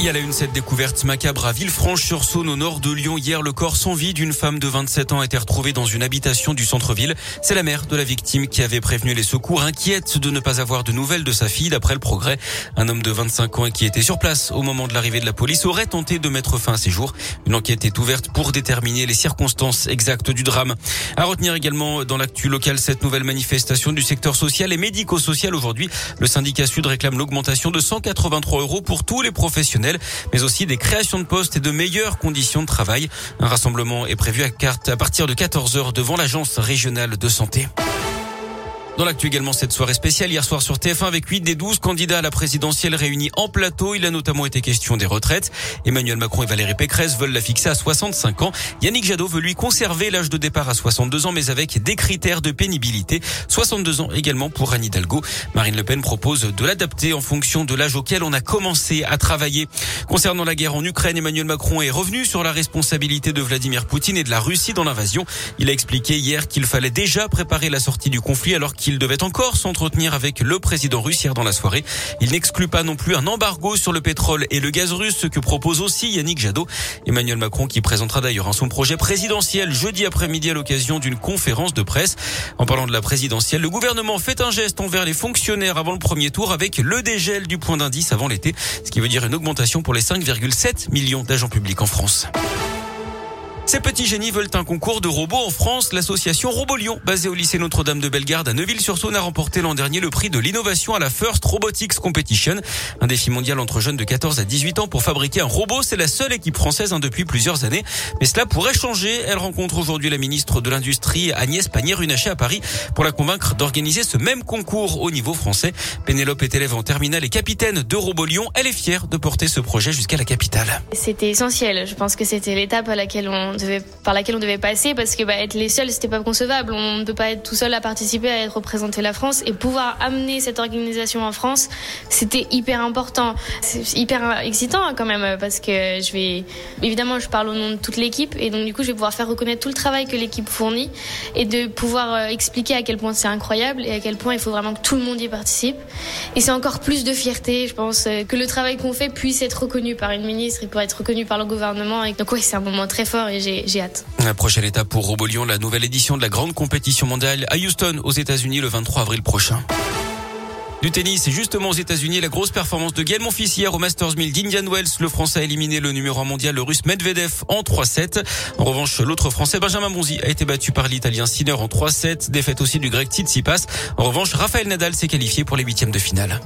Il y a la une cette découverte macabre à Villefranche-sur-Saône au nord de Lyon. Hier, le corps sans vie d'une femme de 27 ans a été retrouvé dans une habitation du centre-ville. C'est la mère de la victime qui avait prévenu les secours, inquiète de ne pas avoir de nouvelles de sa fille. D'après le progrès, un homme de 25 ans qui était sur place au moment de l'arrivée de la police aurait tenté de mettre fin à ses jours. Une enquête est ouverte pour déterminer les circonstances exactes du drame. À retenir également dans l'actu local cette nouvelle manifestation du secteur social et médico-social aujourd'hui. Le syndicat Sud réclame l'augmentation de 183 euros pour tous les professionnels mais aussi des créations de postes et de meilleures conditions de travail. Un rassemblement est prévu à partir de 14 heures devant l'agence régionale de santé. Dans l'actu également cette soirée spéciale hier soir sur TF1 avec 8 des 12 candidats à la présidentielle réunis en plateau. Il a notamment été question des retraites. Emmanuel Macron et Valérie Pécresse veulent la fixer à 65 ans. Yannick Jadot veut lui conserver l'âge de départ à 62 ans mais avec des critères de pénibilité. 62 ans également pour Anne Hidalgo. Marine Le Pen propose de l'adapter en fonction de l'âge auquel on a commencé à travailler. Concernant la guerre en Ukraine, Emmanuel Macron est revenu sur la responsabilité de Vladimir Poutine et de la Russie dans l'invasion. Il a expliqué hier qu'il fallait déjà préparer la sortie du conflit alors qu'il qu'il devait encore s'entretenir avec le président russe hier dans la soirée. Il n'exclut pas non plus un embargo sur le pétrole et le gaz russe, ce que propose aussi Yannick Jadot. Emmanuel Macron qui présentera d'ailleurs son projet présidentiel jeudi après-midi à l'occasion d'une conférence de presse. En parlant de la présidentielle, le gouvernement fait un geste envers les fonctionnaires avant le premier tour avec le dégel du point d'indice avant l'été, ce qui veut dire une augmentation pour les 5,7 millions d'agents publics en France. Ces petits génies veulent un concours de robots en France. L'association Robolion, basée au lycée Notre-Dame de Bellegarde à Neuville-sur-Saône, a remporté l'an dernier le prix de l'innovation à la First Robotics Competition. Un défi mondial entre jeunes de 14 à 18 ans pour fabriquer un robot. C'est la seule équipe française hein, depuis plusieurs années. Mais cela pourrait changer. Elle rencontre aujourd'hui la ministre de l'Industrie, Agnès Pannier-Runacher à Paris pour la convaincre d'organiser ce même concours au niveau français. Pénélope est élève en terminale et capitaine de Robolion. Elle est fière de porter ce projet jusqu'à la capitale. C'était essentiel. Je pense que c'était l'étape à laquelle on par laquelle on devait passer parce que bah, être les seuls, c'était pas concevable. On ne peut pas être tout seul à participer, à représenter la France et pouvoir amener cette organisation en France, c'était hyper important. C'est hyper excitant hein, quand même parce que je vais, évidemment, je parle au nom de toute l'équipe et donc du coup, je vais pouvoir faire reconnaître tout le travail que l'équipe fournit et de pouvoir euh, expliquer à quel point c'est incroyable et à quel point il faut vraiment que tout le monde y participe. Et c'est encore plus de fierté, je pense, euh, que le travail qu'on fait puisse être reconnu par une ministre et pour être reconnu par le gouvernement. Et donc oui, c'est un moment très fort j'ai hâte. La prochaine étape pour Robolion, la nouvelle édition de la grande compétition mondiale à Houston, aux États-Unis, le 23 avril prochain. Du tennis, et justement aux États-Unis, la grosse performance de Gaël Monfils hier au Masters 1000 d'Indian Wells. Le Français a éliminé le numéro 1 mondial, le Russe Medvedev, en 3-7. En revanche, l'autre Français, Benjamin Bonzi, a été battu par l'Italien Sinner en 3-7. Défaite aussi du Grec Tsitsipas. En revanche, Rafael Nadal s'est qualifié pour les huitièmes de finale.